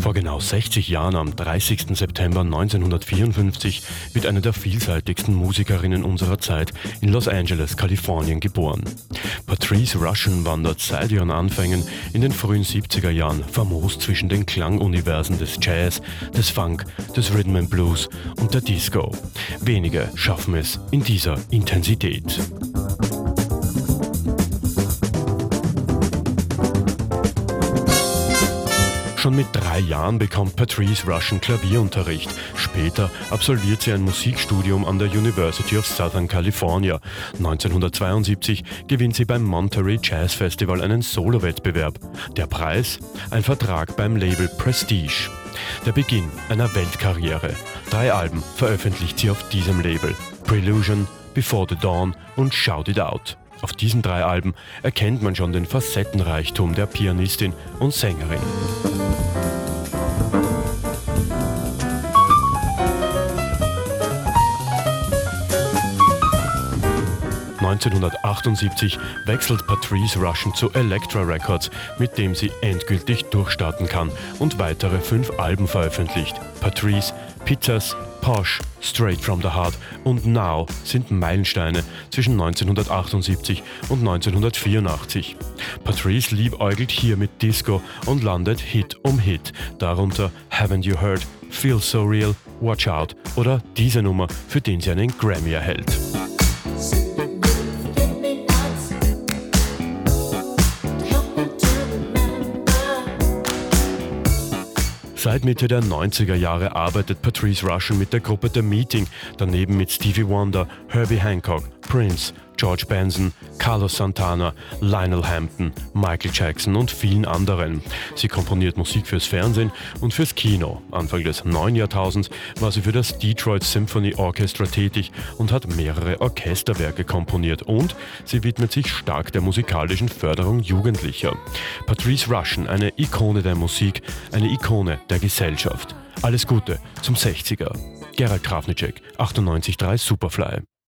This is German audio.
Vor genau 60 Jahren, am 30. September 1954, wird eine der vielseitigsten Musikerinnen unserer Zeit in Los Angeles, Kalifornien geboren. Patrice Rushen wandert seit ihren Anfängen in den frühen 70er Jahren famos zwischen den Klanguniversen des Jazz, des Funk, des Rhythm and Blues und der Disco. Wenige schaffen es in dieser Intensität. Schon mit drei Jahren bekommt Patrice Russian Klavierunterricht. Später absolviert sie ein Musikstudium an der University of Southern California. 1972 gewinnt sie beim Monterey Jazz Festival einen Solowettbewerb. Der Preis? Ein Vertrag beim Label Prestige. Der Beginn einer Weltkarriere. Drei Alben veröffentlicht sie auf diesem Label. Prelusion, Before the Dawn und Shout It Out. Auf diesen drei Alben erkennt man schon den Facettenreichtum der Pianistin und Sängerin. 1978 wechselt Patrice Russian zu Elektra Records, mit dem sie endgültig durchstarten kann und weitere fünf Alben veröffentlicht. Patrice, Pizzas, Posh, Straight from the Heart und Now sind Meilensteine zwischen 1978 und 1984. Patrice liebäugelt hier mit Disco und landet Hit um Hit, darunter Haven't You Heard, Feel So Real, Watch Out oder diese Nummer, für den sie einen Grammy erhält. Seit Mitte der 90er Jahre arbeitet Patrice Russian mit der Gruppe The Meeting, daneben mit Stevie Wonder, Herbie Hancock, Prince, George Benson, Carlos Santana, Lionel Hampton, Michael Jackson und vielen anderen. Sie komponiert Musik fürs Fernsehen und fürs Kino. Anfang des neuen Jahrtausends war sie für das Detroit Symphony Orchestra tätig und hat mehrere Orchesterwerke komponiert und sie widmet sich stark der musikalischen Förderung Jugendlicher. Patrice Russian, eine Ikone der Musik, eine Ikone der Gesellschaft. Alles Gute zum 60er. Gerald Krafnicek, 98.3 Superfly.